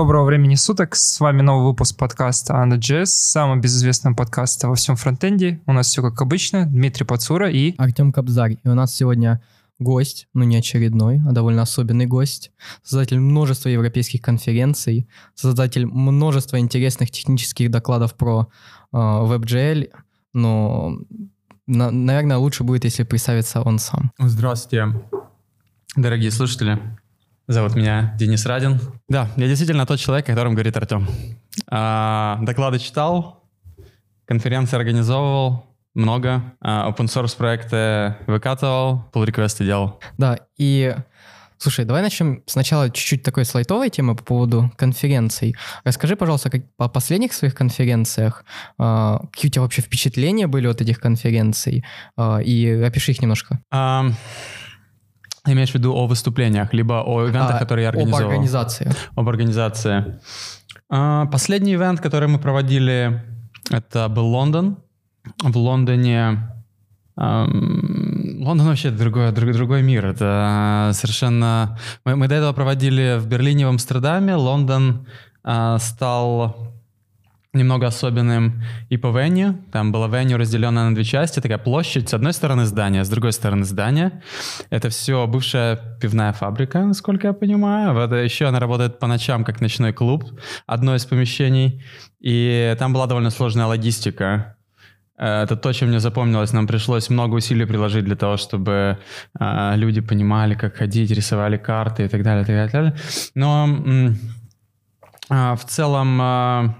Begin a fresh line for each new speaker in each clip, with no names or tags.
Доброго времени суток. С вами новый выпуск подкаста Anda.js, самого безызвестного подкаста во всем фронтенде. У нас все как обычно. Дмитрий Пацура и...
Артем Кобзарь. И у нас сегодня гость, ну не очередной, а довольно особенный гость, создатель множества европейских конференций, создатель множества интересных технических докладов про э, WebGL, но, на, наверное, лучше будет, если представится он сам.
Здравствуйте, дорогие слушатели. Зовут меня Денис Радин. Да, я действительно тот человек, о котором говорит Артем. А, доклады читал, конференции организовывал, много. А, open source проекты выкатывал, pull реквесты делал.
Да, и Слушай, давай начнем сначала чуть-чуть такой слайтовой темы по поводу конференций. Расскажи, пожалуйста, как, по последних своих конференциях, э, какие у тебя вообще впечатления были от этих конференций, э, и опиши их немножко.
Um, имеешь в виду о выступлениях, либо о ивентах, а, которые я организовал?
Об организации.
Об организации. Uh, последний ивент, который мы проводили, это был Лондон. В Лондоне Лондон вообще другой, другой, другой мир. Это совершенно... Мы, мы до этого проводили в Берлине, в Амстердаме. Лондон э, стал немного особенным и по веню. Там была веню разделена на две части. Такая площадь. С одной стороны здание, с другой стороны здание. Это все бывшая пивная фабрика, насколько я понимаю. Вот еще она работает по ночам как ночной клуб. Одно из помещений. И там была довольно сложная логистика Э, это то, чем мне запомнилось. Нам пришлось много усилий приложить для того, чтобы э, люди понимали, как ходить, рисовали карты и так далее, и так далее. Но э, в целом э,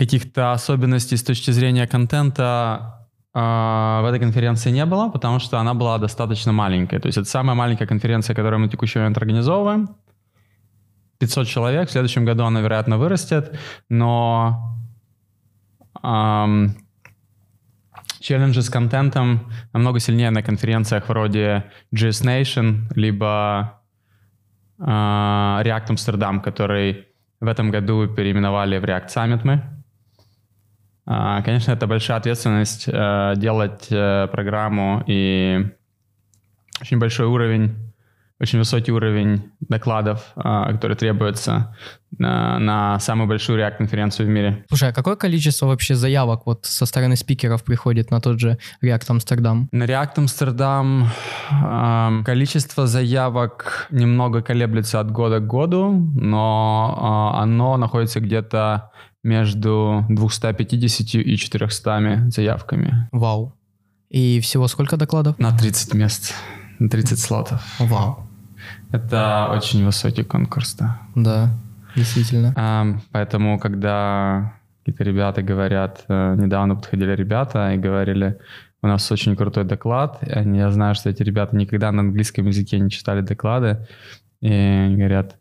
каких-то особенностей с точки зрения контента э, в этой конференции не было, потому что она была достаточно маленькая. То есть это самая маленькая конференция, которую мы в текущий момент организовываем. 500 человек. В следующем году она, вероятно, вырастет, но челленджи с контентом намного сильнее на конференциях вроде GS Nation, либо э, React Amsterdam, который в этом году переименовали в React Summit мы. Э, конечно, это большая ответственность э, делать э, программу и очень большой уровень очень высокий уровень докладов, а, который требуется на, на самую большую React-конференцию в мире.
Слушай, а какое количество вообще заявок вот со стороны спикеров приходит на тот же React Amsterdam?
На React Amsterdam э, количество заявок немного колеблется от года к году, но э, оно находится где-то между 250 и 400 заявками.
Вау. И всего сколько докладов?
На 30 мест, на 30 слотов.
Вау.
Это очень высокий конкурс, да.
Да, действительно.
А, поэтому, когда какие-то ребята говорят, э, недавно подходили ребята и говорили, у нас очень крутой доклад, я знаю, что эти ребята никогда на английском языке не читали доклады, и говорят,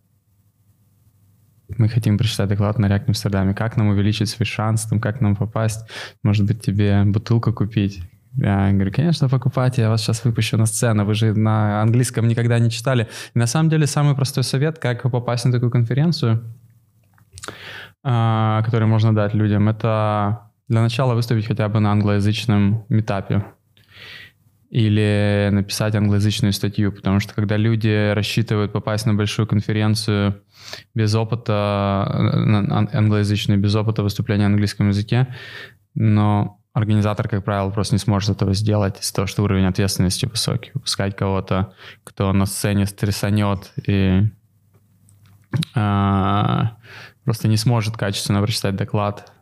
мы хотим прочитать доклад на React Амстердаме, как нам увеличить свой шанс, там, как нам попасть, может быть, тебе бутылку купить. Я говорю, конечно, покупайте, я вас сейчас выпущу на сцену, вы же на английском никогда не читали. И на самом деле самый простой совет, как попасть на такую конференцию, а, который можно дать людям, это для начала выступить хотя бы на англоязычном метапе или написать англоязычную статью, потому что когда люди рассчитывают попасть на большую конференцию без опыта, англоязычную, без опыта выступления на английском языке, но организатор, как правило, просто не сможет этого сделать из-за того, что уровень ответственности высокий. Выпускать кого-то, кто на сцене стрессанет и э, просто не сможет качественно прочитать доклад,
а,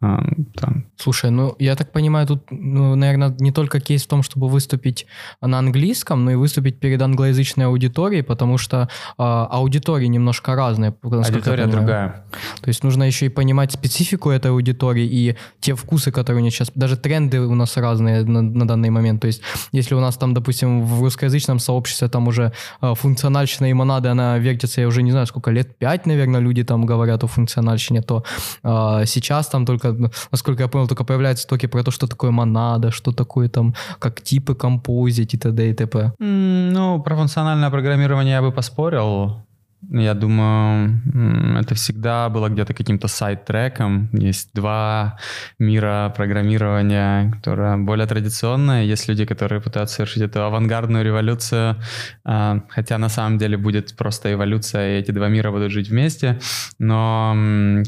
там. Слушай, ну я так понимаю, тут, ну, наверное, не только кейс в том, чтобы выступить на английском, но и выступить перед англоязычной аудиторией, потому что э, аудитории немножко разные.
Аудитория другая.
То есть нужно еще и понимать специфику этой аудитории и те вкусы, которые у них сейчас, даже тренды у нас разные на, на данный момент. То есть если у нас там, допустим, в русскоязычном сообществе там уже э, функциональщина и монады, она вертится, я уже не знаю, сколько лет, пять, наверное, люди там говорят о функциональщине, то э, сейчас там только только, насколько я понял, только появляются токи про то, что такое монада, что такое там, как типы композить и т.д. и т.п.
Ну, про функциональное программирование я бы поспорил. Я думаю, это всегда было где-то каким-то сайт-треком. Есть два мира программирования, которое более традиционное. Есть люди, которые пытаются совершить эту авангардную революцию, а, хотя на самом деле будет просто эволюция, и эти два мира будут жить вместе. Но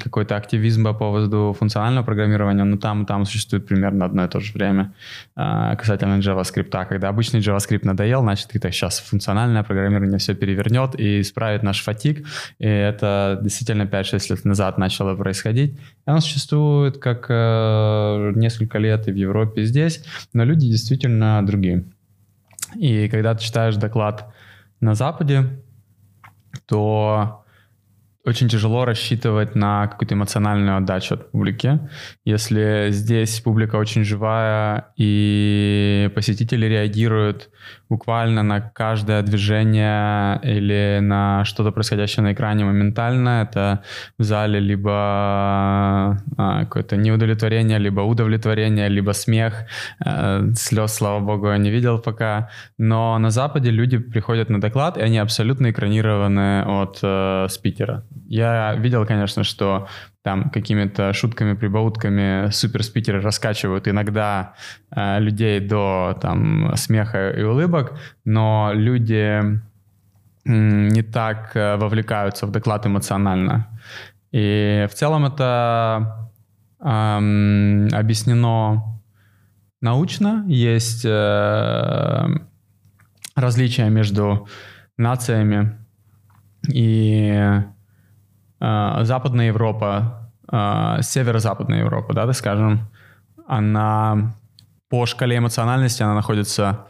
какой-то активизм по поводу функционального программирования, ну там и там существует примерно одно и то же время а, касательно JavaScript. Когда обычный JavaScript надоел, значит, это сейчас функциональное программирование все перевернет и исправит наш фатик. И это действительно 5-6 лет назад начало происходить. И оно существует как э, несколько лет и в Европе, и здесь, но люди действительно другие. И когда ты читаешь доклад на Западе, то очень тяжело рассчитывать на какую-то эмоциональную отдачу от публики. Если здесь публика очень живая и посетители реагируют буквально на каждое движение или на что-то происходящее на экране моментально, это в зале либо а, какое-то неудовлетворение, либо удовлетворение, либо смех. А, слез, слава богу, я не видел пока. Но на Западе люди приходят на доклад, и они абсолютно экранированы от э, спикера. Я видел, конечно, что там какими-то шутками, прибаутками суперспикеры раскачивают иногда э, людей до там смеха и улыбок, но люди не так э, вовлекаются в доклад эмоционально. И в целом это эм, объяснено научно. Есть э, различия между нациями и Западная Европа, э, северо-западная Европа, да, так скажем, она по шкале эмоциональности она находится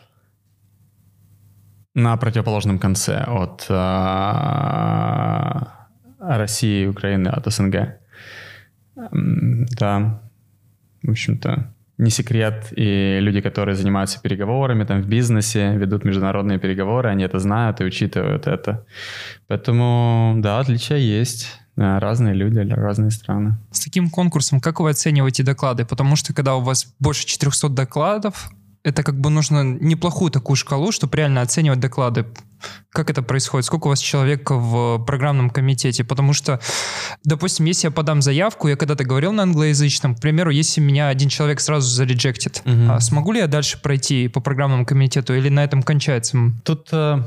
на противоположном конце от э, России, Украины, от СНГ. Да, в общем-то, не секрет, и люди, которые занимаются переговорами там в бизнесе, ведут международные переговоры, они это знают и учитывают это. Поэтому, да, отличия есть. Разные люди, разные страны.
С таким конкурсом как вы оцениваете доклады? Потому что когда у вас больше 400 докладов, это как бы нужно неплохую такую шкалу, чтобы реально оценивать доклады. Как это происходит? Сколько у вас человек в программном комитете? Потому что, допустим, если я подам заявку, я когда-то говорил на англоязычном, к примеру, если меня один человек сразу зарejected, угу. а смогу ли я дальше пройти по программному комитету или на этом кончается?
Тут э,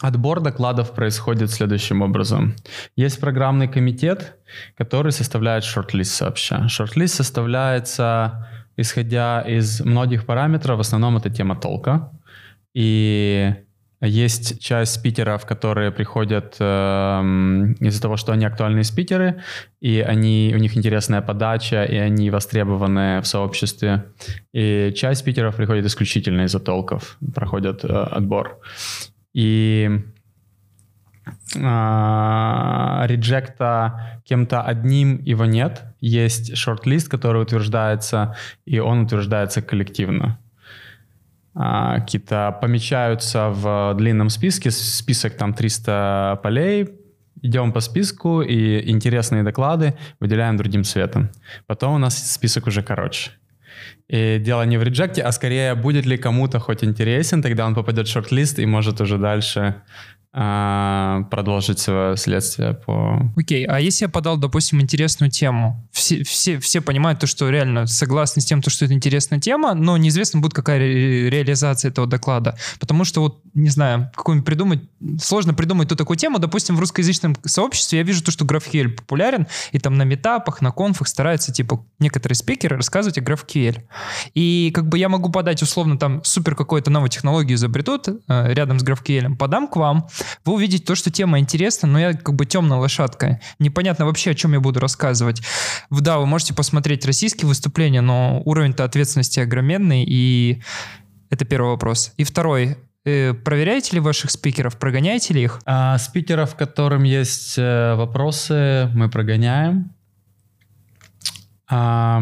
отбор докладов происходит следующим образом. Есть программный комитет, который составляет шорт-лист сообща. Шорт-лист составляется исходя из многих параметров, в основном это тема толка. И есть часть спикеров, которые приходят э, из-за того, что они актуальные спикеры, и они, у них интересная подача, и они востребованы в сообществе. И часть спикеров приходит исключительно из-за толков, проходят э, отбор. И а, реджекта кем-то одним его нет. Есть шорт-лист, который утверждается, и он утверждается коллективно. А, какие-то помечаются в длинном списке, список там 300 полей, идем по списку и интересные доклады выделяем другим цветом. Потом у нас список уже короче. И дело не в реджекте, а скорее, будет ли кому-то хоть интересен, тогда он попадет в шорт-лист и может уже дальше продолжить свое следствие по...
Окей, okay. а если я подал, допустим, интересную тему, все, все, все понимают то, что реально согласны с тем, то, что это интересная тема, но неизвестно будет, какая ре- реализация этого доклада. Потому что вот, не знаю, какую-нибудь придумать, сложно придумать ту такую тему. Допустим, в русскоязычном сообществе я вижу то, что GraphQL популярен, и там на метапах, на конфах стараются, типа, некоторые спикеры рассказывать о GraphQL. И как бы я могу подать, условно, там, супер какую-то новую технологию изобретут э, рядом с GraphQL, подам к вам, вы увидите то, что тема интересна, но я как бы темная лошадка. Непонятно вообще, о чем я буду рассказывать. Да, вы можете посмотреть российские выступления, но уровень-то ответственности огроменный, и это первый вопрос. И второй, э, Проверяете ли ваших спикеров, прогоняете ли их?
А, спикеров, которым есть э, вопросы, мы прогоняем. А,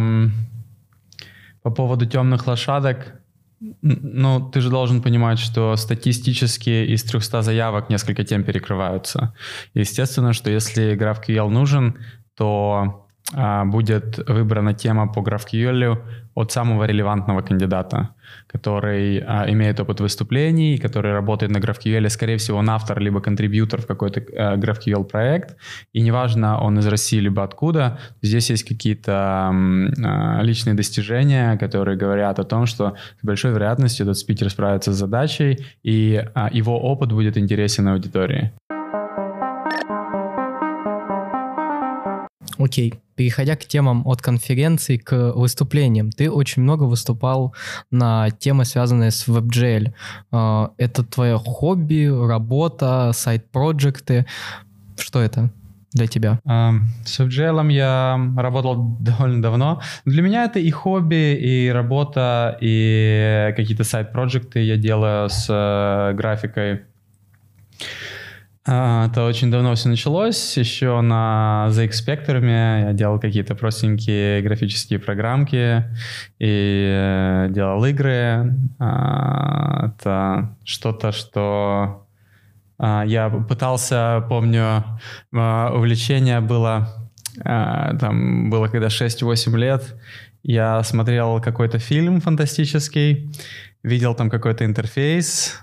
по поводу темных лошадок, ну, ты же должен понимать, что статистически из 300 заявок несколько тем перекрываются. Естественно, что если GraphQL нужен, то будет выбрана тема по GraphQL от самого релевантного кандидата, который а, имеет опыт выступлений, который работает на GraphQL, скорее всего, он автор либо контрибьютор в какой-то а, GraphQL проект, и неважно, он из России либо откуда, здесь есть какие-то а, личные достижения, которые говорят о том, что с большой вероятностью этот спикер справится с задачей, и а, его опыт будет интересен аудитории.
Окей. Переходя к темам от конференции к выступлениям. Ты очень много выступал на темы, связанные с WebGL. А, это твое хобби, работа, сайт-проекты. Что это? для тебя?
С WebGL я работал довольно давно. Для меня это и хобби, и работа, и какие-то сайт-проекты я делаю с э, графикой. А, это очень давно все началось. Еще на ZX Spectrum я делал какие-то простенькие графические программки и э, делал игры. А, это что-то, что а, я пытался, помню, увлечение было, там было когда 6-8 лет, я смотрел какой-то фильм фантастический, видел там какой-то интерфейс,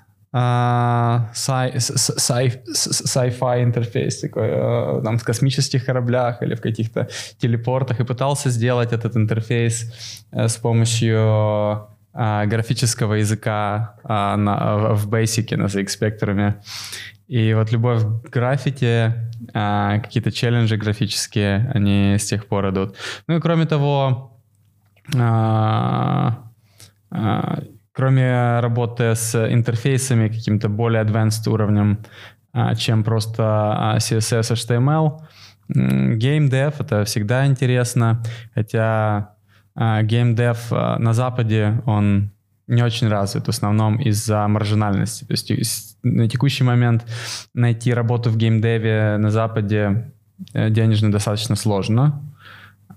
sci-fi интерфейс такой, э, там, в космических кораблях или в каких-то телепортах, и пытался сделать этот интерфейс э, с помощью а, графического языка а, на, в Basic, на ZX Spectrum. И вот любовь к графике, а, какие-то челленджи графические, они с тех пор идут. Ну и кроме того, кроме работы с интерфейсами каким-то более advanced уровнем, а, чем просто а, CSS, HTML, Game Dev — это всегда интересно, хотя а, Game Dev на Западе, он не очень развит, в основном из-за маржинальности. То есть на текущий момент найти работу в геймдеве на Западе э, денежно достаточно сложно.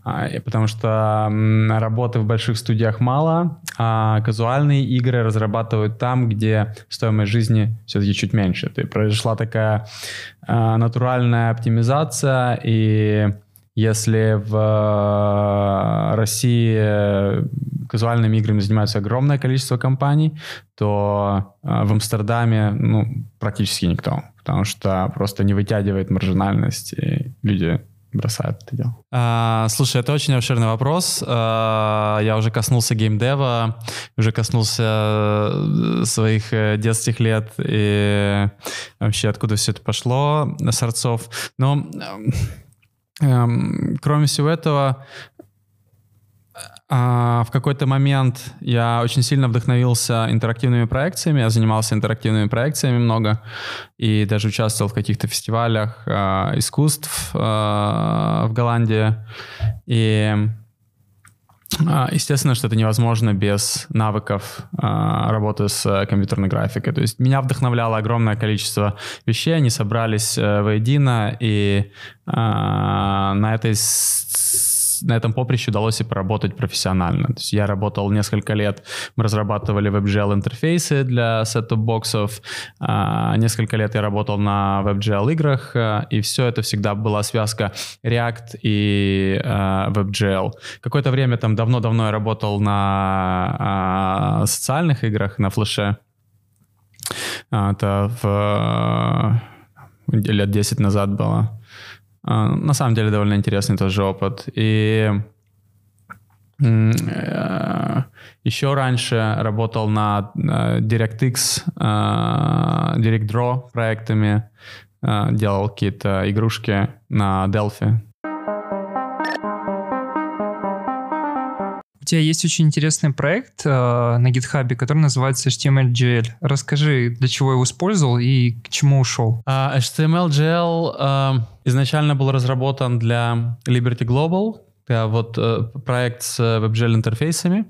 А, потому что работы в больших студиях мало, а казуальные игры разрабатывают там, где стоимость жизни все-таки чуть меньше. То есть произошла такая а, натуральная оптимизация, и если в а, России казуальными играми занимаются огромное количество компаний, то в Амстердаме ну, практически никто, потому что просто не вытягивает маржинальность, и люди бросают это дело? А, слушай, это очень обширный вопрос. А, я уже коснулся геймдева, уже коснулся э, своих э, детских лет и вообще откуда все это пошло, сорцов. Но эм, кроме всего этого, а, в какой-то момент я очень сильно вдохновился интерактивными проекциями. Я занимался интерактивными проекциями много и даже участвовал в каких-то фестивалях а, искусств а, в Голландии. И а, Естественно, что это невозможно без навыков а, работы с компьютерной графикой. То есть меня вдохновляло огромное количество вещей, они собрались э, воедино, и а, на этой на этом поприще удалось и поработать профессионально. То есть я работал несколько лет, мы разрабатывали WebGL интерфейсы для сет-топ-боксов, а, несколько лет я работал на WebGL играх, а, и все это всегда была связка React и а, WebGL. Какое-то время там давно-давно я работал на социальных играх, на флеше. Это в лет 10 назад было. А, на самом деле довольно интересный тоже опыт. И э, еще раньше работал на DirectX, э, DirectDraw проектами, э, делал какие-то игрушки на Delphi.
Тебя есть очень интересный проект э, на GitHub, который называется HTML.gl. Расскажи, для чего его использовал и к чему ушел.
Uh, HTML.gl uh, изначально был разработан для Liberty Global, это вот uh, проект с WebGL интерфейсами,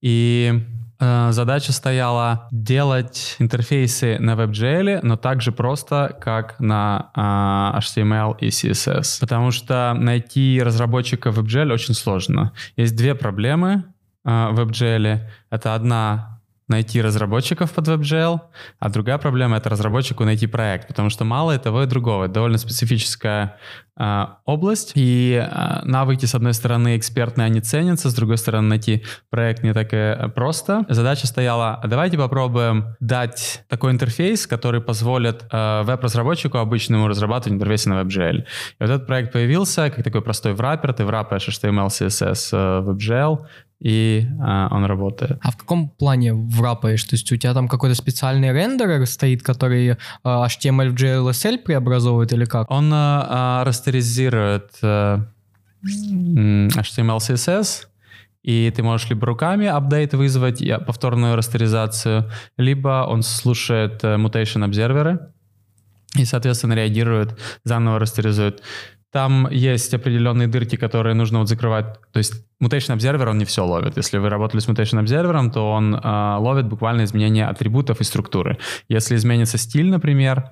и э, задача стояла делать интерфейсы на WebGL, но также просто, как на э, HTML и CSS. Потому что найти разработчика WebGL очень сложно. Есть две проблемы э, в WebGL. Это одна найти разработчиков под WebGL, а другая проблема — это разработчику найти проект, потому что мало и того и другого. Это довольно специфическая э, область, и э, навыки, с одной стороны, экспертные, они ценятся, с другой стороны, найти проект не так и просто. Задача стояла, а давайте попробуем дать такой интерфейс, который позволит э, веб-разработчику обычному разрабатывать интерфейсы на WebGL. И вот этот проект появился как такой простой враппер, ты враппаешь HTML, CSS WebGL, и а, он работает.
А в каком плане врапаешь? То есть у тебя там какой-то специальный рендерер стоит, который а, HTML в GLSL преобразовывает или как?
Он а, а растеризирует а, HTML, CSS, и ты можешь либо руками апдейт вызвать, повторную растеризацию, либо он слушает э, mutation обсерверы и, соответственно, реагирует, заново растеризует. Там есть определенные дырки, которые нужно вот закрывать. То есть Mutation Observer, он не все ловит. Если вы работали с Mutation Observer, то он э, ловит буквально изменения атрибутов и структуры. Если изменится стиль, например,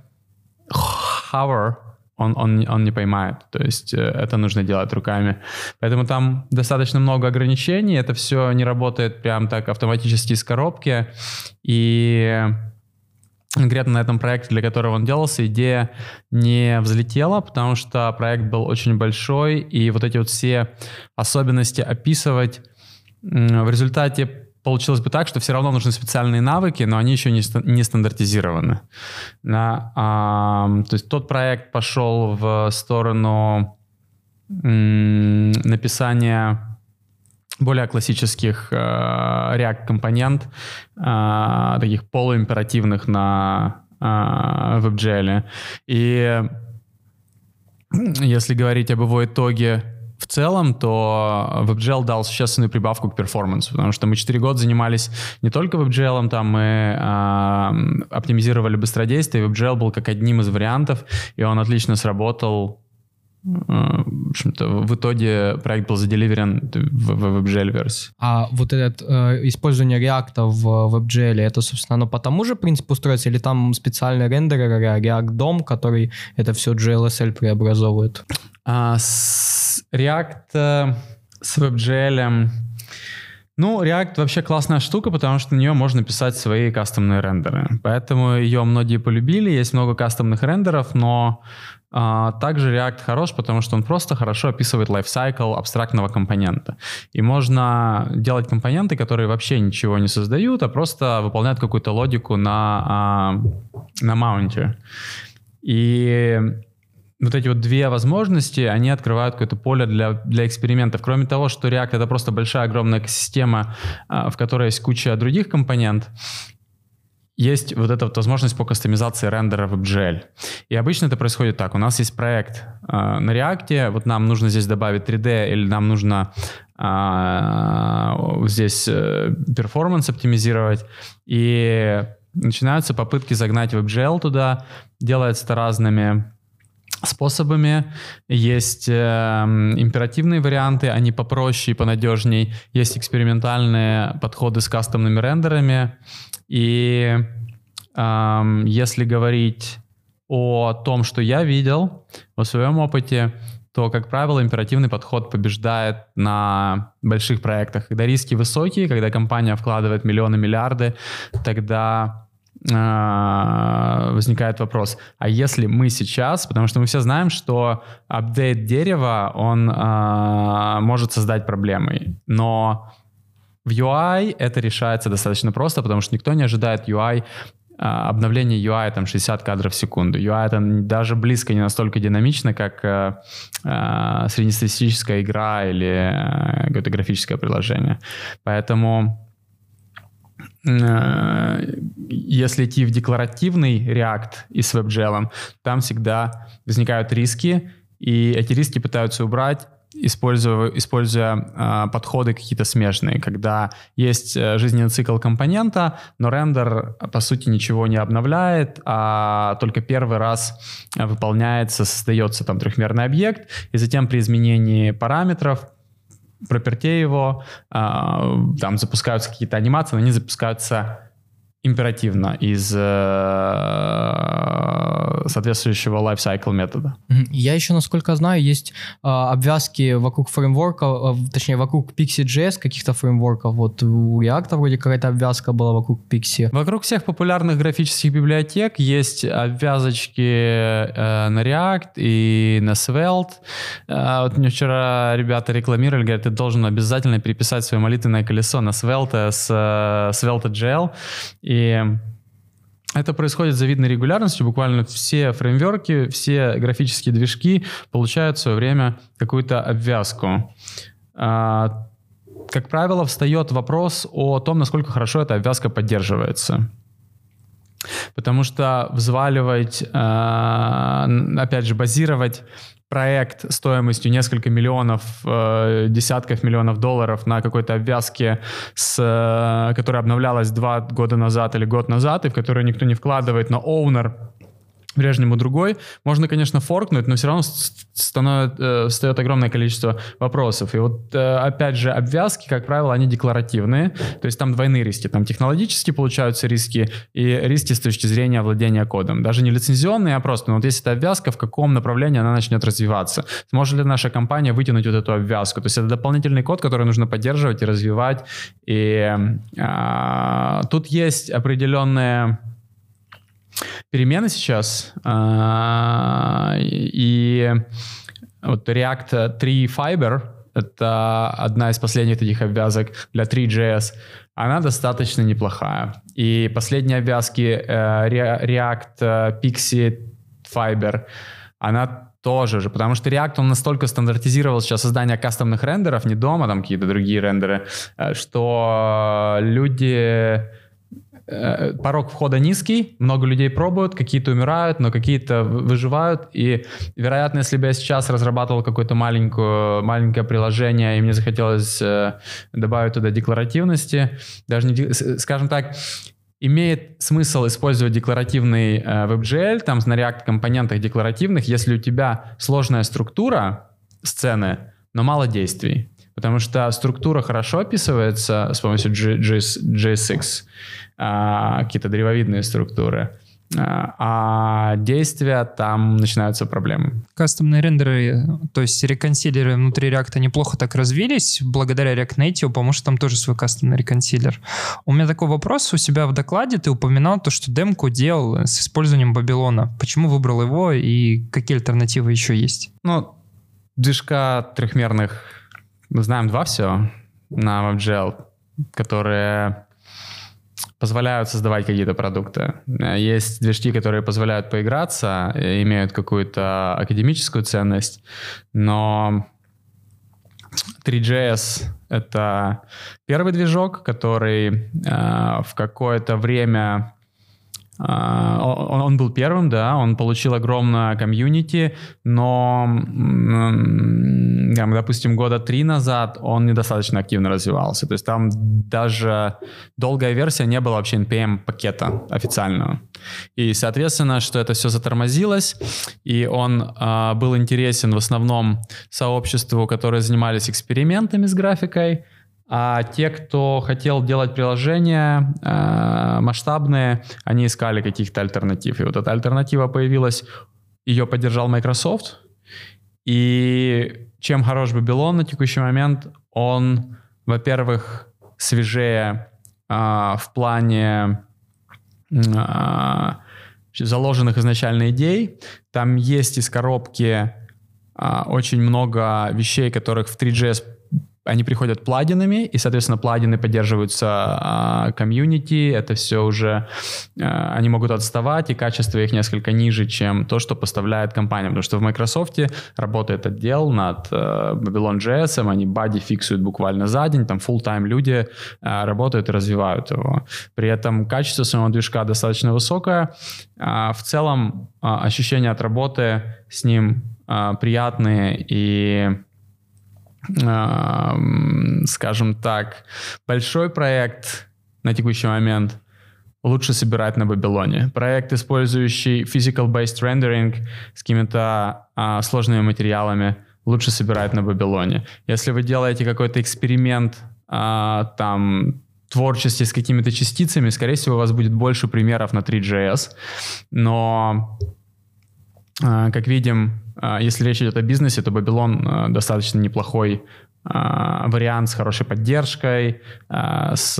hover, он, он, он не поймает. То есть э, это нужно делать руками. Поэтому там достаточно много ограничений. Это все не работает прям так автоматически из коробки. И конкретно на этом проекте, для которого он делался, идея не взлетела, потому что проект был очень большой, и вот эти вот все особенности описывать в результате получилось бы так, что все равно нужны специальные навыки, но они еще не, не стандартизированы. Да, а, то есть тот проект пошел в сторону написания более классических э, React-компонент, э, таких полуимперативных на э, WebGL. И если говорить об его итоге в целом, то WebGL дал существенную прибавку к перформансу, потому что мы 4 года занимались не только WebGL, там мы э, оптимизировали быстродействие, WebGL был как одним из вариантов, и он отлично сработал в общем-то, в итоге проект был заделиверен в, в WebGL версии.
А вот это э, использование React в WebGL, это, собственно, оно по тому же принципу строится, или там специальный рендерер React DOM, который это все GLSL преобразовывает?
А, с React э, с WebGL ну, React вообще классная штука, потому что на нее можно писать свои кастомные рендеры. Поэтому ее многие полюбили. Есть много кастомных рендеров, но также React хорош, потому что он просто хорошо описывает лайфсайкл абстрактного компонента. И можно делать компоненты, которые вообще ничего не создают, а просто выполняют какую-то логику на, а, на маунте. И вот эти вот две возможности, они открывают какое-то поле для, для экспериментов. Кроме того, что React — это просто большая, огромная экосистема, а, в которой есть куча других компонент, есть вот эта вот возможность по кастомизации рендера в WebGL. И обычно это происходит так. У нас есть проект э, на React, вот нам нужно здесь добавить 3D или нам нужно э, здесь э, перформанс оптимизировать. И начинаются попытки загнать WebGL туда. Делается это разными способами. Есть э, императивные варианты, они попроще и понадежней. Есть экспериментальные подходы с кастомными рендерами. И э, если говорить о том, что я видел в своем опыте, то, как правило, императивный подход побеждает на больших проектах. Когда риски высокие, когда компания вкладывает миллионы, миллиарды, тогда э, возникает вопрос, а если мы сейчас, потому что мы все знаем, что апдейт дерева, он э, может создать проблемы, но в UI это решается достаточно просто, потому что никто не ожидает UI а, обновление UI там 60 кадров в секунду. UI это даже близко не настолько динамично, как э, э, среднестатистическая игра или э, какое-то графическое приложение. Поэтому э, если идти в декларативный React и с WebGL, там всегда возникают риски, и эти риски пытаются убрать используя, используя э, подходы какие-то смежные, когда есть э, жизненный цикл компонента, но рендер, по сути, ничего не обновляет, а только первый раз выполняется, создается там трехмерный объект, и затем при изменении параметров пропертей его, э, там запускаются какие-то анимации, но они запускаются императивно из э, соответствующего lifecycle метода.
Я еще, насколько знаю, есть а, обвязки вокруг фреймворка, а, точнее, вокруг Pixie.js каких-то фреймворков. Вот у React вроде какая-то обвязка была вокруг Pixie.
Вокруг всех популярных графических библиотек есть обвязочки э, на React и на Svelte. Э, вот мне вчера ребята рекламировали, говорят, ты должен обязательно переписать свое молитвенное колесо на Svelte с э, Svelte.gl. И это происходит с завидной регулярностью. Буквально все фреймворки, все графические движки получают в свое время какую-то обвязку. А, как правило, встает вопрос о том, насколько хорошо эта обвязка поддерживается. Потому что взваливать, а, опять же, базировать проект стоимостью несколько миллионов, э, десятков миллионов долларов на какой-то обвязке, с, э, которая обновлялась два года назад или год назад, и в которую никто не вкладывает, но оунер прежнему другой. Можно, конечно, форкнуть, но все равно становит, э, встает огромное количество вопросов. И вот, э, опять же, обвязки, как правило, они декларативные, то есть там двойные риски. Там технологически получаются риски и риски с точки зрения владения кодом. Даже не лицензионные, а просто, ну, вот если это обвязка, в каком направлении она начнет развиваться? Сможет ли наша компания вытянуть вот эту обвязку? То есть это дополнительный код, который нужно поддерживать и развивать. И а, тут есть определенные перемены сейчас. А, и вот React 3 Fiber, это одна из последних таких обвязок для 3JS, она достаточно неплохая. И последние обвязки э, React э, Pixie Fiber, она тоже же, потому что React, он настолько стандартизировал сейчас создание кастомных рендеров, не дома, там какие-то другие рендеры, э, что люди порог входа низкий, много людей пробуют, какие-то умирают, но какие-то выживают. И, вероятно, если бы я сейчас разрабатывал какое-то маленькое, приложение, и мне захотелось э, добавить туда декларативности, даже не, скажем так, имеет смысл использовать декларативный э, WebGL, там на React компонентах декларативных, если у тебя сложная структура сцены, но мало действий. Потому что структура хорошо описывается с помощью JSX, а, какие-то древовидные структуры. А, а действия там начинаются проблемы.
Кастомные рендеры, то есть реконсилеры внутри React неплохо так развились благодаря React Native, потому что там тоже свой кастомный реконсилер. У меня такой вопрос. У себя в докладе ты упоминал то, что демку делал с использованием Бабилона. Почему выбрал его и какие альтернативы еще есть?
Ну, движка трехмерных, мы знаем два все на WebGL, которые позволяют создавать какие-то продукты. Есть движки, которые позволяют поиграться, имеют какую-то академическую ценность, но 3GS — это первый движок, который э, в какое-то время он, он был первым, да, он получил огромное комьюнити, но, допустим, года три назад он недостаточно активно развивался. То есть там даже долгая версия не было вообще NPM пакета официального. И, соответственно, что это все затормозилось, и он э, был интересен в основном сообществу, которые занимались экспериментами с графикой, а те, кто хотел делать приложения э, масштабные, они искали каких-то альтернатив. И вот эта альтернатива появилась, ее поддержал Microsoft. И чем хорош Babylon на текущий момент, он, во-первых, свежее э, в плане э, заложенных изначально идей. Там есть из коробки э, очень много вещей, которых в 3GS они приходят плагинами, и, соответственно, плагины поддерживаются а, это все уже, а, они могут отставать, и качество их несколько ниже, чем то, что поставляет компания, потому что в Microsoft работает отдел над а, Babylon.js, они бади фиксуют буквально за день, там full-time люди а, работают и развивают его. При этом качество самого движка достаточно высокое, а, в целом а, ощущения от работы с ним а, приятные и скажем так, большой проект на текущий момент лучше собирать на Бабилоне. Проект, использующий physical-based rendering с какими-то а, сложными материалами, лучше собирать на Бабилоне. Если вы делаете какой-то эксперимент а, там творчестве с какими-то частицами, скорее всего, у вас будет больше примеров на 3GS, но А, как видим, если речь идет о бизнесе, то Babylon а, достаточно неплохой вариант с хорошей поддержкой, с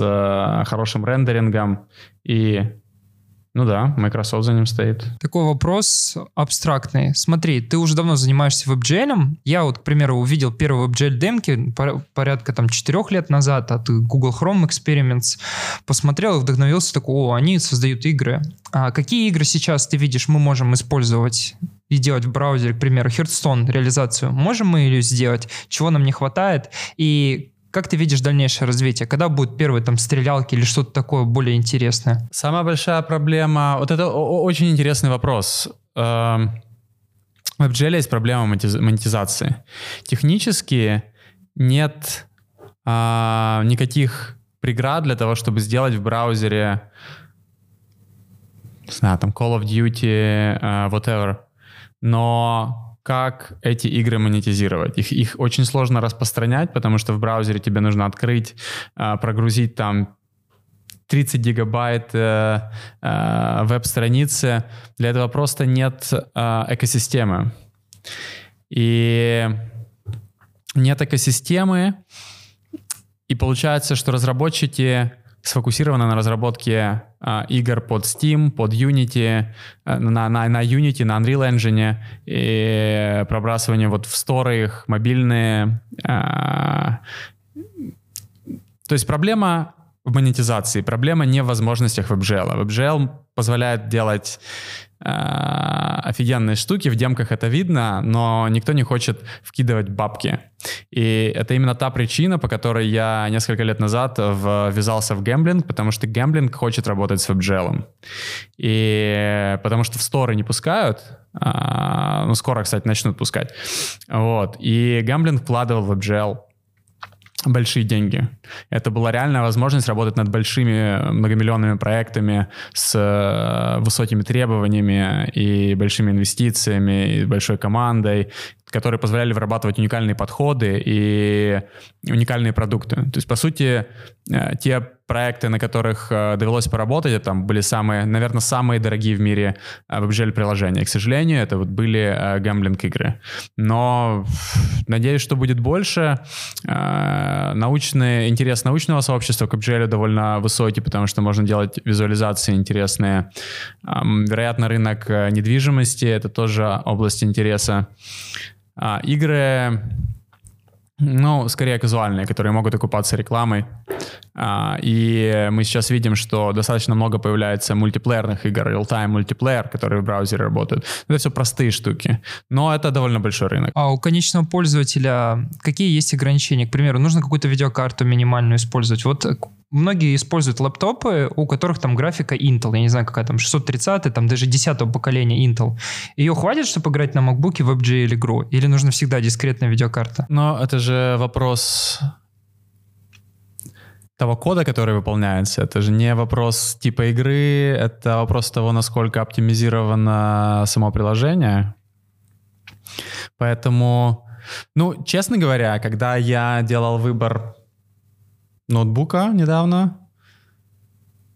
хорошим рендерингом и ну да, Microsoft за ним стоит.
Такой вопрос абстрактный. Смотри, ты уже давно занимаешься WebGL. Я вот, к примеру, увидел первый WebGL демки порядка там четырех лет назад от Google Chrome Experiments. Посмотрел и вдохновился, такой, о, они создают игры. А какие игры сейчас ты видишь, мы можем использовать и делать в браузере, к примеру, Hearthstone реализацию? Можем мы ее сделать? Чего нам не хватает? И как ты видишь дальнейшее развитие? Когда будут первые там стрелялки или что-то такое более интересное?
Самая большая проблема... Вот это очень интересный вопрос. Эм, в WebGL есть проблема монетизации. Технически нет а, никаких преград для того, чтобы сделать в браузере не знаю, там Call of Duty, uh, whatever. Но как эти игры монетизировать. Их, их очень сложно распространять, потому что в браузере тебе нужно открыть, а, прогрузить там 30 гигабайт э, э, веб-страницы. Для этого просто нет э, экосистемы. И нет экосистемы, и получается, что разработчики сфокусирована на разработке э, игр под Steam, под Unity, э, на, на, на Unity, на Unreal Engine и пробрасывание вот в сторы их, мобильные. Э, то есть проблема в монетизации, проблема не в возможностях WebGL. WebGL позволяет делать офигенные штуки, в демках это видно, но никто не хочет вкидывать бабки. И это именно та причина, по которой я несколько лет назад ввязался в гэмблинг, потому что гэмблинг хочет работать с WebGL. И потому что в сторы не пускают, а, ну, скоро, кстати, начнут пускать. Вот. И гэмблинг вкладывал в WebGL большие деньги. Это была реальная возможность работать над большими многомиллионными проектами с э, высокими требованиями и большими инвестициями, и большой командой, которые позволяли вырабатывать уникальные подходы и уникальные продукты. То есть, по сути, э, те проекты, на которых э, довелось поработать, это там были самые, наверное, самые дорогие в мире WebGL приложения. К сожалению, это вот были гэмблинг игры. Но надеюсь, что будет больше. Научный, интерес научного сообщества к WebGL довольно высокий, потому что можно делать визуализации интересные. Вероятно, рынок э, недвижимости — это тоже область интереса. А, игры ну, скорее казуальные, которые могут окупаться рекламой. А, и мы сейчас видим, что достаточно много появляется мультиплеерных игр, real-time мультиплеер, которые в браузере работают. Это все простые штуки, но это довольно большой рынок.
А у конечного пользователя какие есть ограничения? К примеру, нужно какую-то видеокарту минимальную использовать. Вот многие используют лэптопы, у которых там графика Intel, я не знаю, какая там, 630, там даже 10 поколения Intel. Ее хватит, чтобы играть на MacBook в WebGL игру? Или нужно всегда дискретная видеокарта?
Но это же вопрос того кода, который выполняется. Это же не вопрос типа игры, это вопрос того, насколько оптимизировано само приложение. Поэтому, ну, честно говоря, когда я делал выбор ноутбука недавно.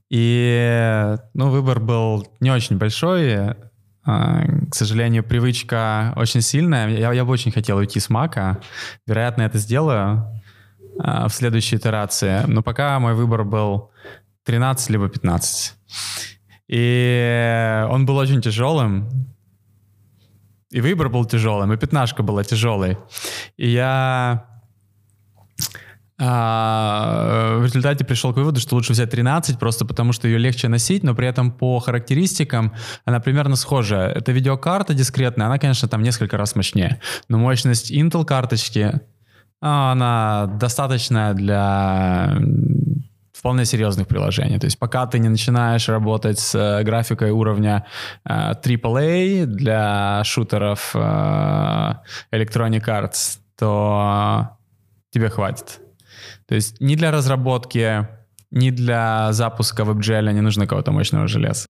И, ну, выбор был не очень большой. А, к сожалению, привычка очень сильная. Я, я бы очень хотел уйти с Мака. Вероятно, это сделаю в следующей итерации. Но пока мой выбор был 13 либо 15. И он был очень тяжелым. И выбор был тяжелым, и пятнашка была тяжелой. И я а, в результате пришел к выводу, что лучше взять 13, просто потому что ее легче носить, но при этом по характеристикам она примерно схожая. Это видеокарта дискретная, она, конечно, там несколько раз мощнее. Но мощность Intel карточки, а, она достаточная для вполне серьезных приложений. То есть пока ты не начинаешь работать с э, графикой уровня э, AAA для шутеров э, Electronic Arts, то тебе хватит. То есть ни для разработки, ни для запуска WebGL не нужно кого-то мощного железа.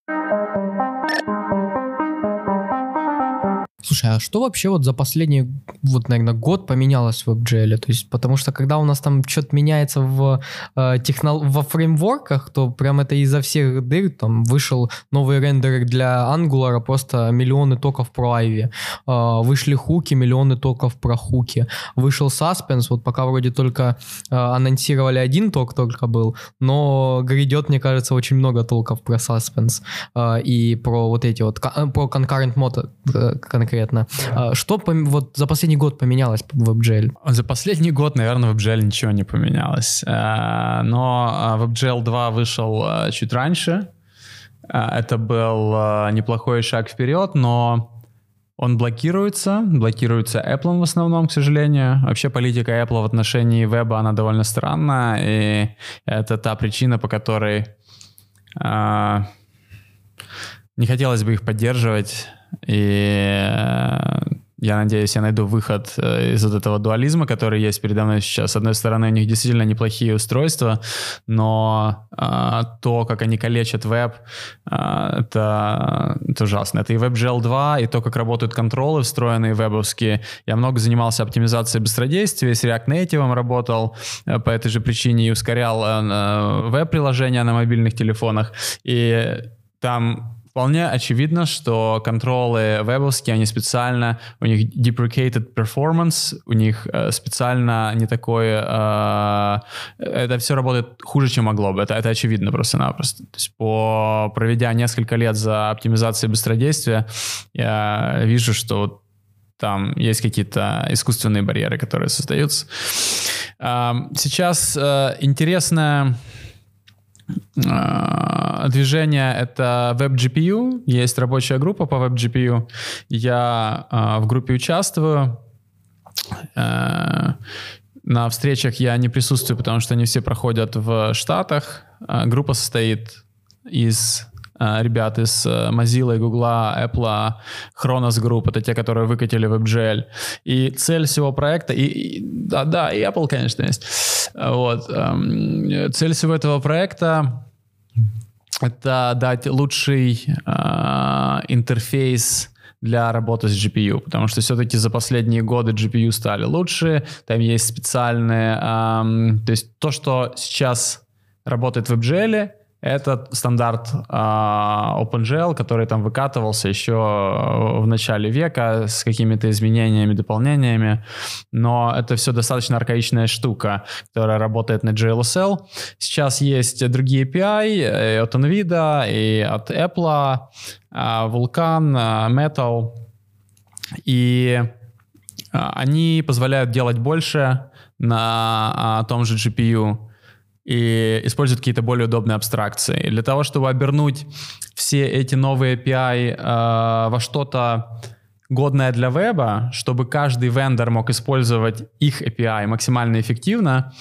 Слушай, а что вообще вот за последний, вот, наверное, год поменялось в WebGL? То есть, потому что когда у нас там что-то меняется в э, технол... во фреймворках, то прям это изо всех дыр, там вышел новый рендер для Angular, просто миллионы токов про Ivy. Э, вышли хуки, миллионы токов про хуки. Вышел Suspense, вот пока вроде только э, анонсировали один ток только был, но грядет, мне кажется, очень много толков про Suspense э, и про вот эти вот, э, про Concurrent Mode э, конкретно конкретно. А, что вот за последний год поменялось в WebGL?
За последний год, наверное, в WebGL ничего не поменялось. А, но WebGL 2 вышел а, чуть раньше. Это был неплохой шаг вперед, но он блокируется, блокируется Apple в основном, к сожалению. Вообще политика Apple в отношении веба, она довольно странная, и это та причина, по которой э, не хотелось бы их поддерживать. И э, я надеюсь, я найду выход э, из вот этого дуализма, который есть передо мной сейчас. С одной стороны, у них действительно неплохие устройства, но э, то, как они калечат веб, э, это, это ужасно. Это и WebGL 2, и то, как работают контролы встроенные вебовские. Я много занимался оптимизацией быстродействия, с React Native работал э, по этой же причине и ускорял э, веб-приложения на мобильных телефонах. И там Вполне очевидно, что контролы вебовские, они специально, у них deprecated performance, у них э, специально не такое, э, это все работает хуже, чем могло бы, это, это очевидно просто-напросто. То есть по, проведя несколько лет за оптимизацией быстродействия, я вижу, что там есть какие-то искусственные барьеры, которые создаются. Э, сейчас э, интересная движение — это WebGPU. Есть рабочая группа по WebGPU. Я э, в группе участвую. Э, на встречах я не присутствую, потому что они все проходят в Штатах. Э, группа состоит из ребят из э, Mozilla, Google, Apple, Chronos Group, это те, которые выкатили WebGL. И цель всего проекта, и, и да, да, и Apple, конечно, есть. Вот. Эм, цель всего этого проекта это дать лучший э, интерфейс для работы с GPU, потому что все-таки за последние годы GPU стали лучше, там есть специальные, эм, то есть то, что сейчас работает в WebGL, это стандарт э, OpenGL, который там выкатывался еще в начале века с какими-то изменениями, дополнениями, но это все достаточно архаичная штука, которая работает на JLSL. Сейчас есть другие API и э, от NVIDIA, и от Apple, э, Vulkan, э, Metal, и э, они позволяют делать больше на э, том же GPU, и используют какие-то более удобные абстракции. Для того, чтобы обернуть все эти новые API э, во что-то годное для веба, чтобы каждый вендор мог использовать их API максимально эффективно,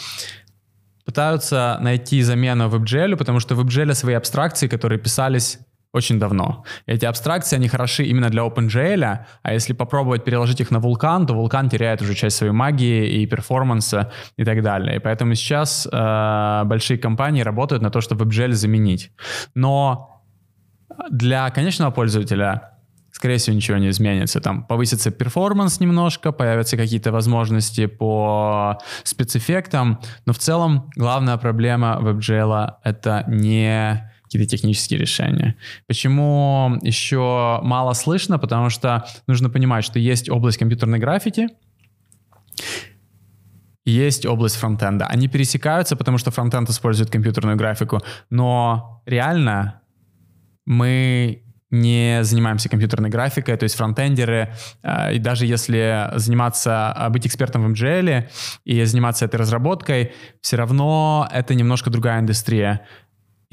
пытаются найти замену WebGL, потому что в WebGL свои абстракции, которые писались очень давно. Эти абстракции, они хороши именно для OpenGL, а если попробовать переложить их на Vulkan, то Vulkan теряет уже часть своей магии и перформанса и так далее. И поэтому сейчас э, большие компании работают на то, чтобы WebGL заменить. Но для конечного пользователя скорее всего, ничего не изменится. Там повысится перформанс немножко, появятся какие-то возможности по спецэффектам, но в целом главная проблема WebGL — это не какие-то технические решения. Почему еще мало слышно? Потому что нужно понимать, что есть область компьютерной графики, есть область фронтенда. Они пересекаются, потому что фронтенд использует компьютерную графику, но реально мы не занимаемся компьютерной графикой, то есть фронтендеры, э, и даже если заниматься, э, быть экспертом в MGL и заниматься этой разработкой, все равно это немножко другая индустрия.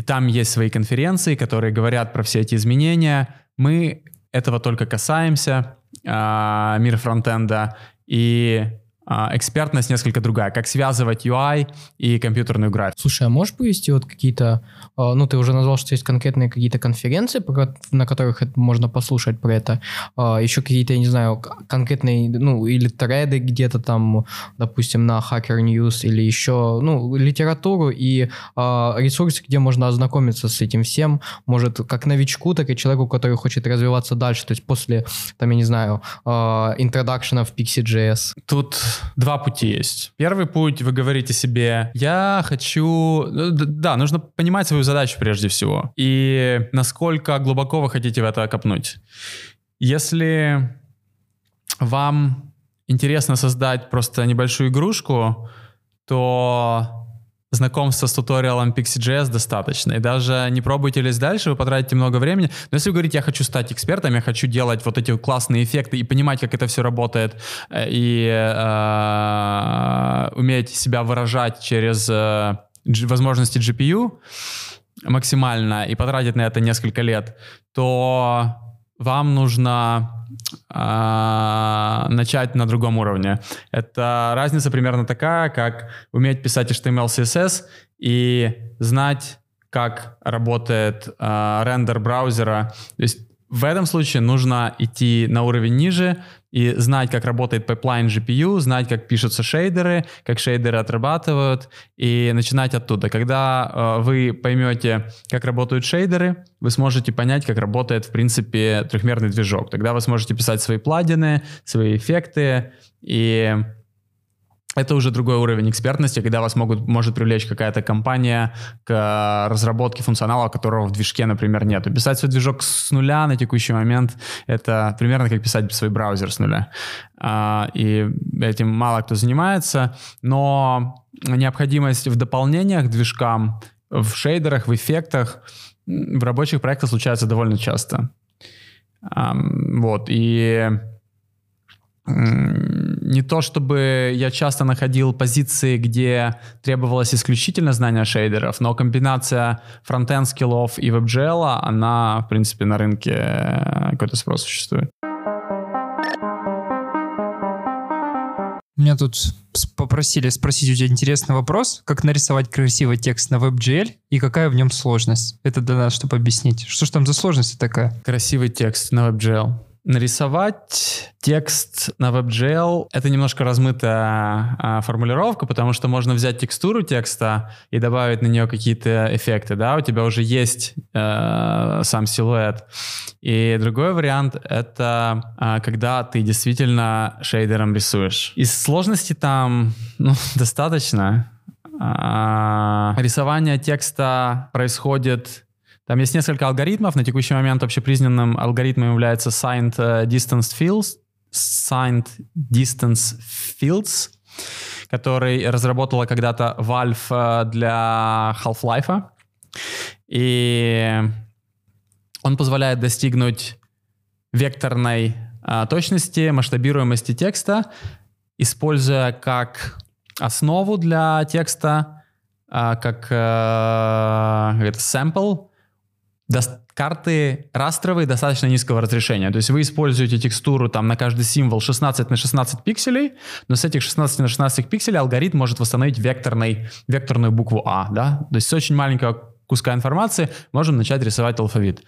Там есть свои конференции, которые говорят про все эти изменения. Мы этого только касаемся, э, мир фронтенда, и а, экспертность несколько другая, как связывать UI и компьютерную графику.
Слушай, а можешь повести вот какие-то, а, ну ты уже назвал, что есть конкретные какие-то конференции, на которых можно послушать про это, а, еще какие-то, я не знаю, конкретные, ну или треды где-то там, допустим, на Hacker News или еще, ну, литературу и ресурсы, где можно ознакомиться с этим всем, может, как новичку, так и человеку, который хочет развиваться дальше, то есть после, там, я не знаю, интродакшена в Pixie.js.
Тут два пути есть. Первый путь, вы говорите себе, я хочу... Ну, да, нужно понимать свою задачу прежде всего. И насколько глубоко вы хотите в это копнуть. Если вам интересно создать просто небольшую игрушку, то знакомства с туториалом Pixie.js достаточно. И даже не пробуйте лезть дальше, вы потратите много времени. Но если вы говорите, я хочу стать экспертом, я хочу делать вот эти классные эффекты и понимать, как это все работает, э, и э, уметь себя выражать через э, возможности GPU максимально и потратить на это несколько лет, то вам нужно э, начать на другом уровне. Это разница примерно такая, как уметь писать HTML, CSS и знать, как работает э, рендер браузера. То есть в этом случае нужно идти на уровень ниже и знать, как работает пайплайн GPU, знать, как пишутся шейдеры, как шейдеры отрабатывают, и начинать оттуда. Когда э, вы поймете, как работают шейдеры, вы сможете понять, как работает, в принципе, трехмерный движок. Тогда вы сможете писать свои плагины, свои эффекты, и это уже другой уровень экспертности, когда вас могут, может привлечь какая-то компания к разработке функционала, которого в движке, например, нет. Писать свой движок с нуля на текущий момент — это примерно как писать свой браузер с нуля. А, и этим мало кто занимается, но необходимость в дополнениях к движкам, в шейдерах, в эффектах в рабочих проектах случается довольно часто. Вот, и не то чтобы я часто находил позиции, где требовалось исключительно знание шейдеров, но комбинация фронтенд скиллов и WebGL, она, в принципе, на рынке э, какой-то спрос существует.
Меня тут попросили спросить у тебя интересный вопрос, как нарисовать красивый текст на WebGL и какая в нем сложность. Это для нас, чтобы объяснить. Что же там за сложность такая?
Красивый текст на WebGL. Нарисовать текст на WebGL — это немножко размытая а, формулировка, потому что можно взять текстуру текста и добавить на нее какие-то эффекты, да, у тебя уже есть э, сам силуэт. И другой вариант — это а, когда ты действительно шейдером рисуешь. Из сложности там ну, достаточно. А, рисование текста происходит там есть несколько алгоритмов. На текущий момент общепризнанным алгоритмом является Signed э, Distance Fields, Signed Distance Fields, который разработала когда-то Valve э, для Half-Life. И он позволяет достигнуть векторной а, точности, масштабируемости текста, используя как основу для текста, как это sample, карты растровые достаточно низкого разрешения. То есть вы используете текстуру там на каждый символ 16 на 16 пикселей, но с этих 16 на 16 пикселей алгоритм может восстановить векторный, векторную букву А. Да? То есть с очень маленького куска информации можем начать рисовать алфавит.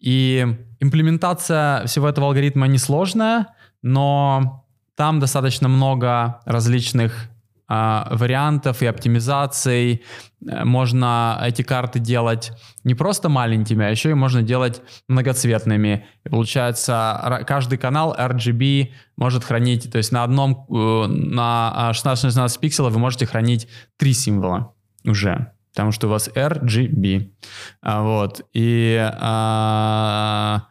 И имплементация всего этого алгоритма несложная, но там достаточно много различных вариантов и оптимизаций. Э, можно эти карты делать не просто маленькими, а еще и можно делать многоцветными. И получается, каждый канал RGB может хранить, то есть на одном, э, на 16-16 пикселов вы можете хранить три символа уже потому что у вас RGB. А, вот. И а,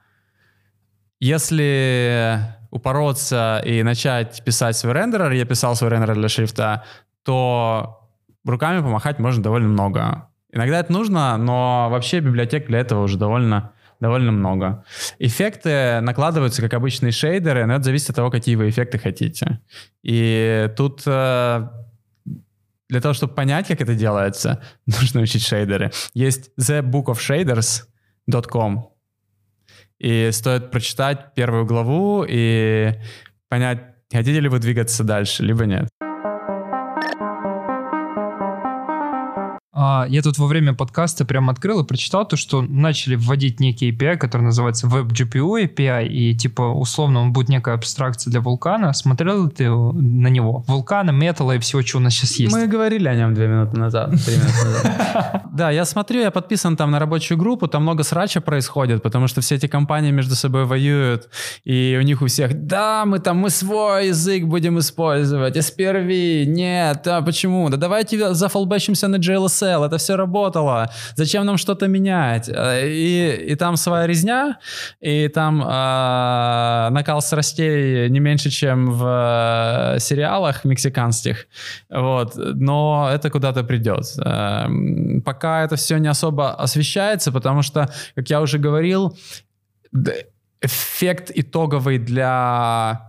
если упороться и начать писать свой рендерер, я писал свой рендерер для шрифта, то руками помахать можно довольно много. Иногда это нужно, но вообще библиотек для этого уже довольно довольно много. Эффекты накладываются как обычные шейдеры, но это зависит от того, какие вы эффекты хотите. И тут э, для того, чтобы понять, как это делается, нужно учить шейдеры. Есть thebookofshaders.com, и стоит прочитать первую главу и понять Хотите ли вы двигаться дальше, либо нет?
А, я тут во время подкаста прям открыл и прочитал то, что начали вводить некий API, который называется WebGPU API, и типа условно он будет некая абстракция для вулкана. Смотрел ли ты на него? Вулкана, металла и всего, что у нас сейчас есть.
Мы говорили о нем две минуты назад, три минуты назад. Да, я смотрю, я подписан там на рабочую группу, там много срача происходит, потому что все эти компании между собой воюют, и у них у всех, да, мы там, мы свой язык будем использовать, SPRV, нет, а почему? Да давайте зафолбэчимся на JLSL, это все работало, зачем нам что-то менять? Э, и, и там своя резня, и там э, накал страстей не меньше, чем в э, сериалах мексиканских, вот, но это куда-то придет. Э, пока это все не особо освещается, потому что, как я уже говорил, эффект итоговый для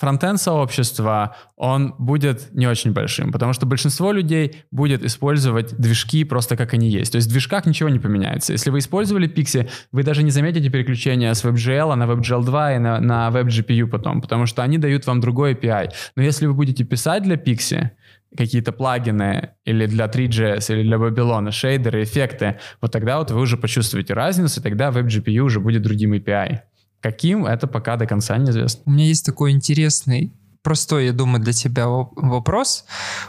фронтенд сообщества, он будет не очень большим, потому что большинство людей будет использовать движки просто как они есть. То есть в движках ничего не поменяется. Если вы использовали Pixie, вы даже не заметите переключения с WebGL на WebGL 2 и на, на WebGPU потом, потому что они дают вам другой API. Но если вы будете писать для Pixie, какие-то плагины или для 3GS, или для Babylon, шейдеры, эффекты, вот тогда вот вы уже почувствуете разницу, и тогда WebGPU уже будет другим API. Каким, это пока до конца неизвестно.
У меня есть такой интересный простой, я думаю, для тебя вопрос.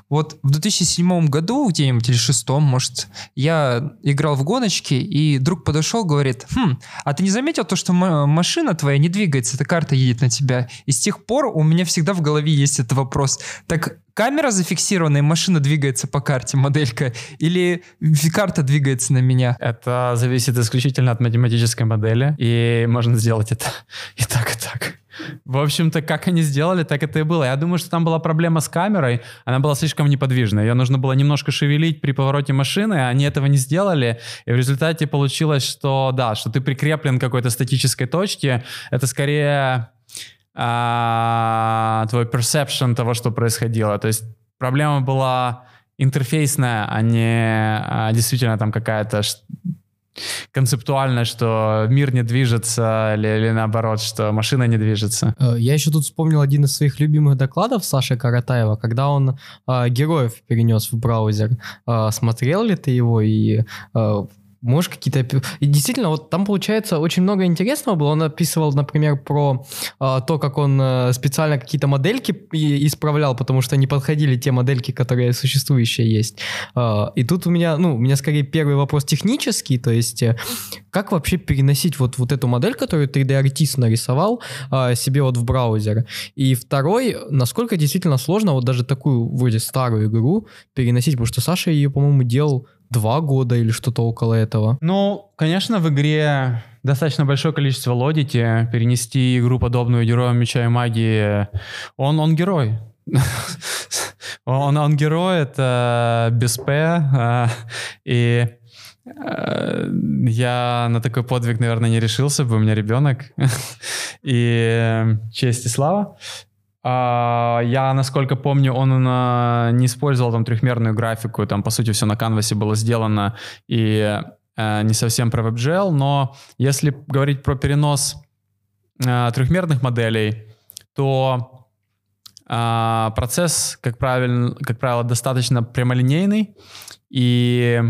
Вот в 2007 году, где-нибудь или шестом, может, я играл в гоночки, и друг подошел, говорит, хм, а ты не заметил то, что машина твоя не двигается, эта карта едет на тебя? И с тех пор у меня всегда в голове есть этот вопрос. Так камера зафиксирована, и машина двигается по карте, моделька, или карта двигается на меня?
Это зависит исключительно от математической модели, и можно сделать это и так, и так. В общем-то, как они сделали, так это и было. Я думаю, что там была проблема с камерой, она была слишком неподвижная. Ее нужно было немножко шевелить при повороте машины, а они этого не сделали, и в результате получилось, что да, что ты прикреплен к какой-то статической точке. Это скорее а, твой perception того, что происходило. То есть проблема была интерфейсная, а не а, действительно там какая-то концептуально, что мир не движется, или, или наоборот, что машина не движется.
Э, я еще тут вспомнил один из своих любимых докладов Саши Каратаева, когда он э, героев перенес в браузер. Э, смотрел ли ты его и э, Можешь какие-то... И действительно, вот там, получается, очень много интересного было. Он описывал, например, про э, то, как он э, специально какие-то модельки исправлял, потому что не подходили те модельки, которые существующие есть. Э, и тут у меня, ну, у меня скорее первый вопрос технический, то есть э, как вообще переносить вот, вот эту модель, которую 3D-артист нарисовал э, себе вот в браузер? И второй, насколько действительно сложно вот даже такую вроде старую игру переносить, потому что Саша ее, по-моему, делал два года или что-то около этого.
Ну, конечно, в игре достаточно большое количество логики. Перенести игру, подобную Героям Меча и Магии, он, он герой. он, он герой, это без П, а, и э, я на такой подвиг, наверное, не решился бы, у меня ребенок. и честь и слава. А, я, насколько помню, он не использовал там трехмерную графику, там, по сути, все на канвасе было сделано, и э, не совсем про WebGL, но если говорить про перенос э, трехмерных моделей, то а, процесс, как правило, как правило, достаточно прямолинейный, и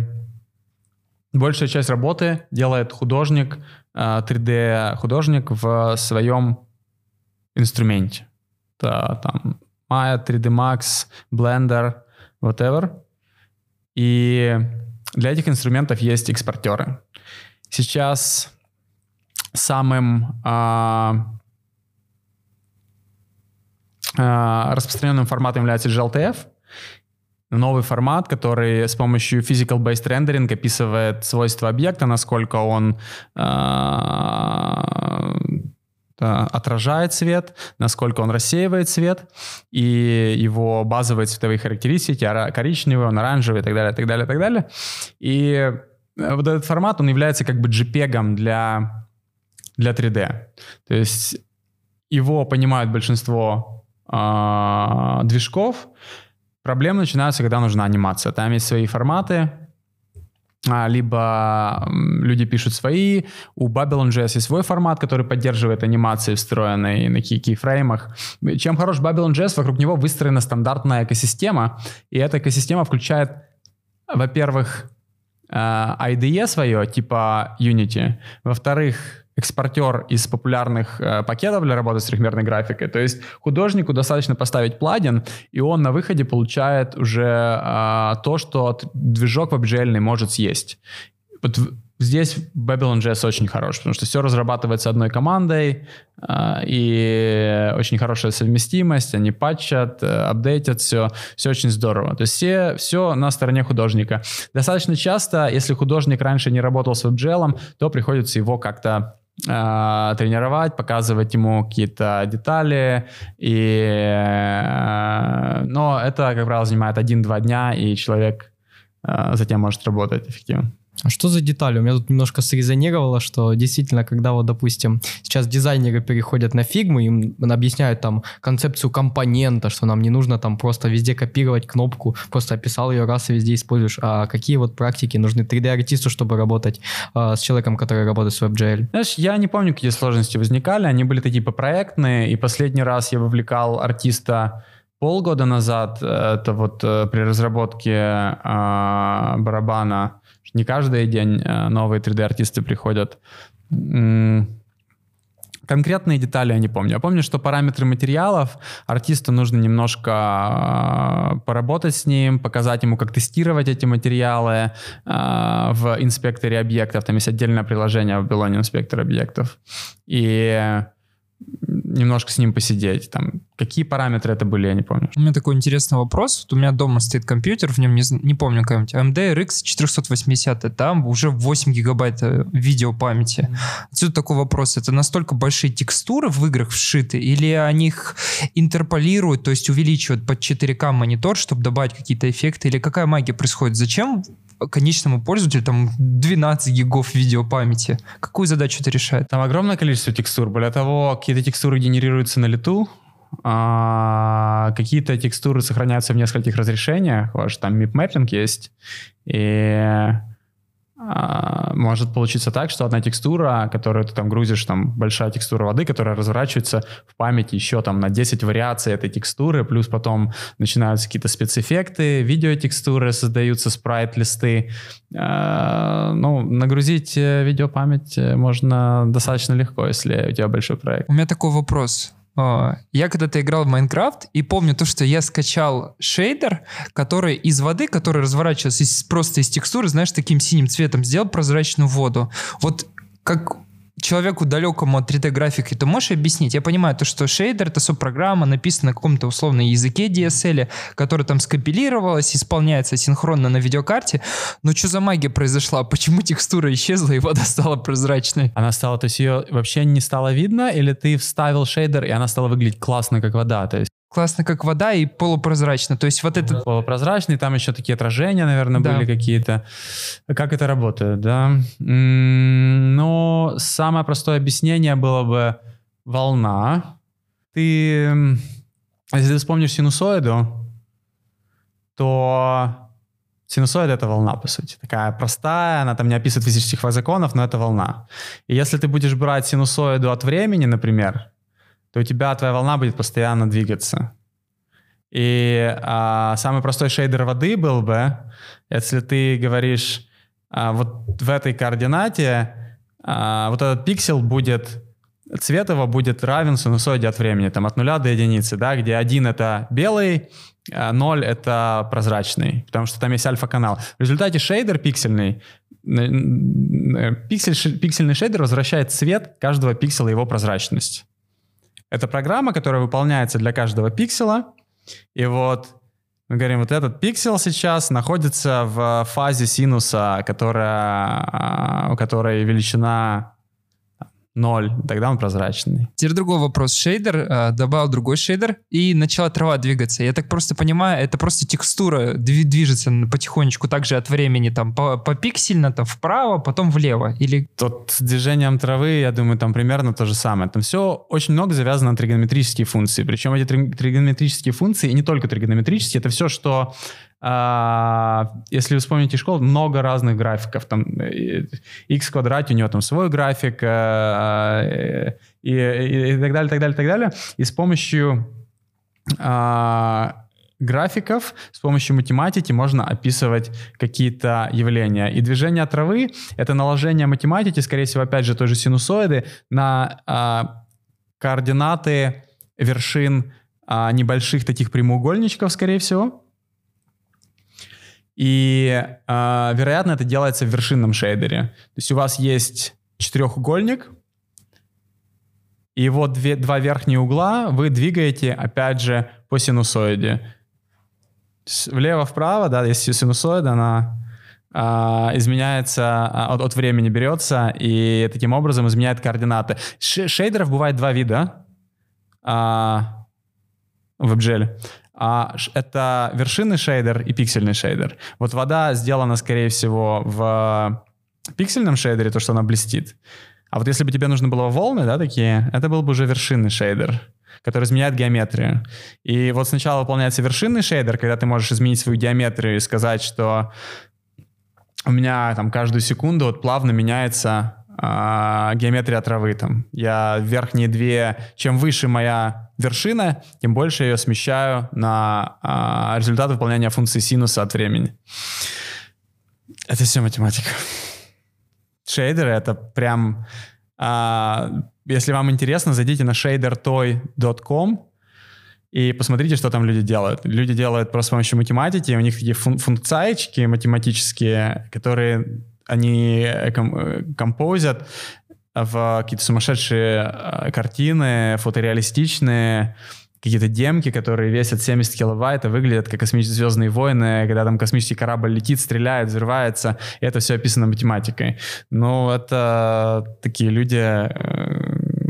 большая часть работы делает художник, 3D-художник э, в своем инструменте там Maya, 3D Max, Blender, whatever. И для этих инструментов есть экспортеры. Сейчас самым а, а, распространенным форматом является GLTF, новый формат, который с помощью physical-based rendering описывает свойства объекта, насколько он Э, отражает свет, насколько он рассеивает свет, и его базовые цветовые характеристики, коричневый, он оранжевый и так далее, так далее, так далее. И э, вот этот формат, он является как бы JPEG для, для 3D. То есть его понимают большинство э, движков. Проблемы начинаются, когда нужна анимация. Там есть свои форматы, либо люди пишут свои, у Babylon.js есть свой формат, который поддерживает анимации, встроенные на кейфреймах. Чем хорош Babylon.js, вокруг него выстроена стандартная экосистема, и эта экосистема включает, во-первых, э, IDE свое, типа Unity, во-вторых, экспортер из популярных э, пакетов для работы с трехмерной графикой. То есть художнику достаточно поставить плагин, и он на выходе получает уже э, то, что движок WebGL может съесть. Вот здесь Babylon.js очень хорош, потому что все разрабатывается одной командой, э, и очень хорошая совместимость, они патчат, э, апдейтят все, все очень здорово. То есть все, все на стороне художника. Достаточно часто, если художник раньше не работал с WebGL, то приходится его как-то тренировать, показывать ему какие-то детали. И, э, но это, как правило, занимает один-два дня, и человек э, затем может работать эффективно.
А что за детали? У меня тут немножко срезонировало, что действительно, когда вот, допустим, сейчас дизайнеры переходят на фигму, им объясняют там концепцию компонента, что нам не нужно там просто везде копировать кнопку, просто описал ее раз и везде используешь. А какие вот практики нужны 3D-артисту, чтобы работать э, с человеком, который работает с WebGL?
Знаешь, я не помню, какие сложности возникали, они были такие попроектные, и последний раз я вовлекал артиста полгода назад, это вот э, при разработке э, барабана не каждый день э, новые 3D-артисты приходят. Конкретные детали я не помню. Я помню, что параметры материалов артисту нужно немножко э, поработать с ним, показать ему, как тестировать эти материалы э, в инспекторе объектов. Там есть отдельное приложение в Белоне инспектор объектов. И немножко с ним посидеть. Там, какие параметры это были, я не помню.
У меня такой интересный вопрос. Вот у меня дома стоит компьютер, в нем не, не помню какой-нибудь AMD RX 480, там уже 8 гигабайт э, видео памяти. Отсюда такой вопрос. Это настолько большие текстуры в играх вшиты, или они их интерполируют, то есть увеличивают под 4К монитор, чтобы добавить какие-то эффекты, или какая магия происходит? Зачем конечному пользователю там 12 гигов видеопамяти. Какую задачу это решает?
Там огромное количество текстур. Более того, какие-то текстуры генерируются на лету, а какие-то текстуры сохраняются в нескольких разрешениях. Ваш там мип-мэппинг есть. И может получиться так, что одна текстура, которую ты там грузишь, там большая текстура воды, которая разворачивается в памяти еще там на 10 вариаций этой текстуры, плюс потом начинаются какие-то спецэффекты, видеотекстуры, создаются спрайт-листы. А, ну, нагрузить э, видеопамять э, можно достаточно легко, если у тебя большой проект.
У меня такой вопрос. А, я когда-то играл в Майнкрафт и помню то, что я скачал шейдер, который из воды, который разворачивался из, просто из текстуры, знаешь, таким синим цветом, сделал прозрачную воду. Вот как человеку далекому от 3D-графики, ты можешь объяснить? Я понимаю, то, что шейдер — это субпрограмма, написана на каком-то условном языке DSL, которая там скомпилировалась, исполняется синхронно на видеокарте, но что за магия произошла? Почему текстура исчезла и вода стала прозрачной?
Она стала, то есть ее вообще не стало видно, или ты вставил шейдер, и она стала выглядеть классно, как вода? То есть
классно, как вода и полупрозрачно. То есть вот это...
Полупрозрачный, там еще такие отражения, наверное, да. были какие-то. Как это работает, да? Ну, самое простое объяснение было бы волна. Ты, если ты вспомнишь синусоиду, то синусоида — это волна, по сути. Такая простая, она там не описывает физических законов, но это волна. И если ты будешь брать синусоиду от времени, например, то у тебя твоя волна будет постоянно двигаться. И а, самый простой шейдер воды был бы, если ты говоришь, а, вот в этой координате а, вот этот пиксель будет, цвет его будет равен синусоиде от времени, там от нуля до единицы, да, где один это белый, а 0 это прозрачный, потому что там есть альфа-канал. В результате шейдер пиксельный, пиксель, пиксельный шейдер возвращает цвет каждого пикселя его прозрачность. Это программа, которая выполняется для каждого пикселя. И вот мы говорим, вот этот пиксель сейчас находится в фазе синуса, которая, а, у которой величина 0, тогда он прозрачный.
Теперь другой вопрос. Шейдер, э, добавил другой шейдер, и начала трава двигаться. Я так просто понимаю, это просто текстура движется потихонечку также от времени, там, по, по пиксельно, там, вправо, потом влево, или...
Тут с движением травы, я думаю, там примерно то же самое. Там все очень много завязано на тригонометрические функции. Причем эти тригонометрические функции, и не только тригонометрические, это все, что если вы вспомните школу, много разных графиков. Там э, x в квадрате, у него там свой график а, э, и, и, и так далее, так далее, так далее. И с помощью а, графиков, с помощью математики можно описывать какие-то явления. И движение травы — это наложение математики, скорее всего, опять же, той же синусоиды, на а, координаты вершин а, небольших таких прямоугольничков, скорее всего. И, э, вероятно, это делается в вершинном шейдере. То есть у вас есть четырехугольник, и вот две, два верхние угла вы двигаете, опять же, по синусоиде. Влево-вправо, да, если синусоида, она а, изменяется, а, от, от времени берется, и таким образом изменяет координаты. Ш, шейдеров бывает два вида а, в WebGL. А это вершинный шейдер и пиксельный шейдер. Вот вода сделана, скорее всего, в пиксельном шейдере, то, что она блестит. А вот если бы тебе нужно было волны, да, такие, это был бы уже вершинный шейдер, который изменяет геометрию. И вот сначала выполняется вершинный шейдер, когда ты можешь изменить свою геометрию и сказать, что у меня там каждую секунду вот плавно меняется а, геометрия травы там. Я верхние две, чем выше моя вершина, тем больше я ее смещаю на а, результат выполнения функции синуса от времени. Это все математика. Шейдеры — это прям... А, если вам интересно, зайдите на shadertoy.com и посмотрите, что там люди делают. Люди делают просто с помощью математики, у них такие фун математические, которые они э, э, композят в какие-то сумасшедшие э, картины, фотореалистичные, какие-то демки, которые весят 70 килобайт, и выглядят как космические звездные войны, когда там космический корабль летит, стреляет, взрывается, и это все описано математикой. Ну, это такие люди,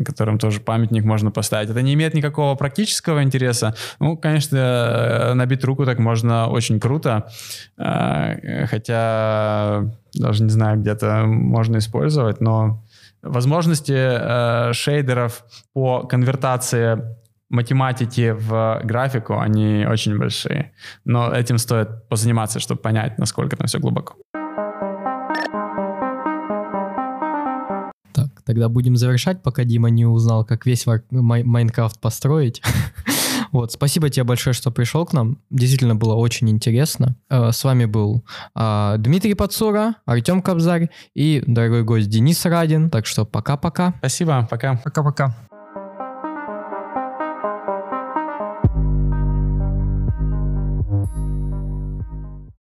которым тоже памятник можно поставить. Это не имеет никакого практического интереса. Ну, конечно, набить руку так можно очень круто, хотя даже не знаю, где-то можно использовать, но возможности э, шейдеров по конвертации математики в графику, они очень большие. Но этим стоит позаниматься, чтобы понять, насколько там все глубоко.
Так, тогда будем завершать, пока Дима не узнал, как весь Майнкрафт построить. Вот, спасибо тебе большое, что пришел к нам. Действительно было очень интересно. Э, с вами был а, Дмитрий Подсура, Артем Кобзарь и дорогой гость Денис Радин. Так что пока-пока.
Спасибо, пока.
Пока-пока.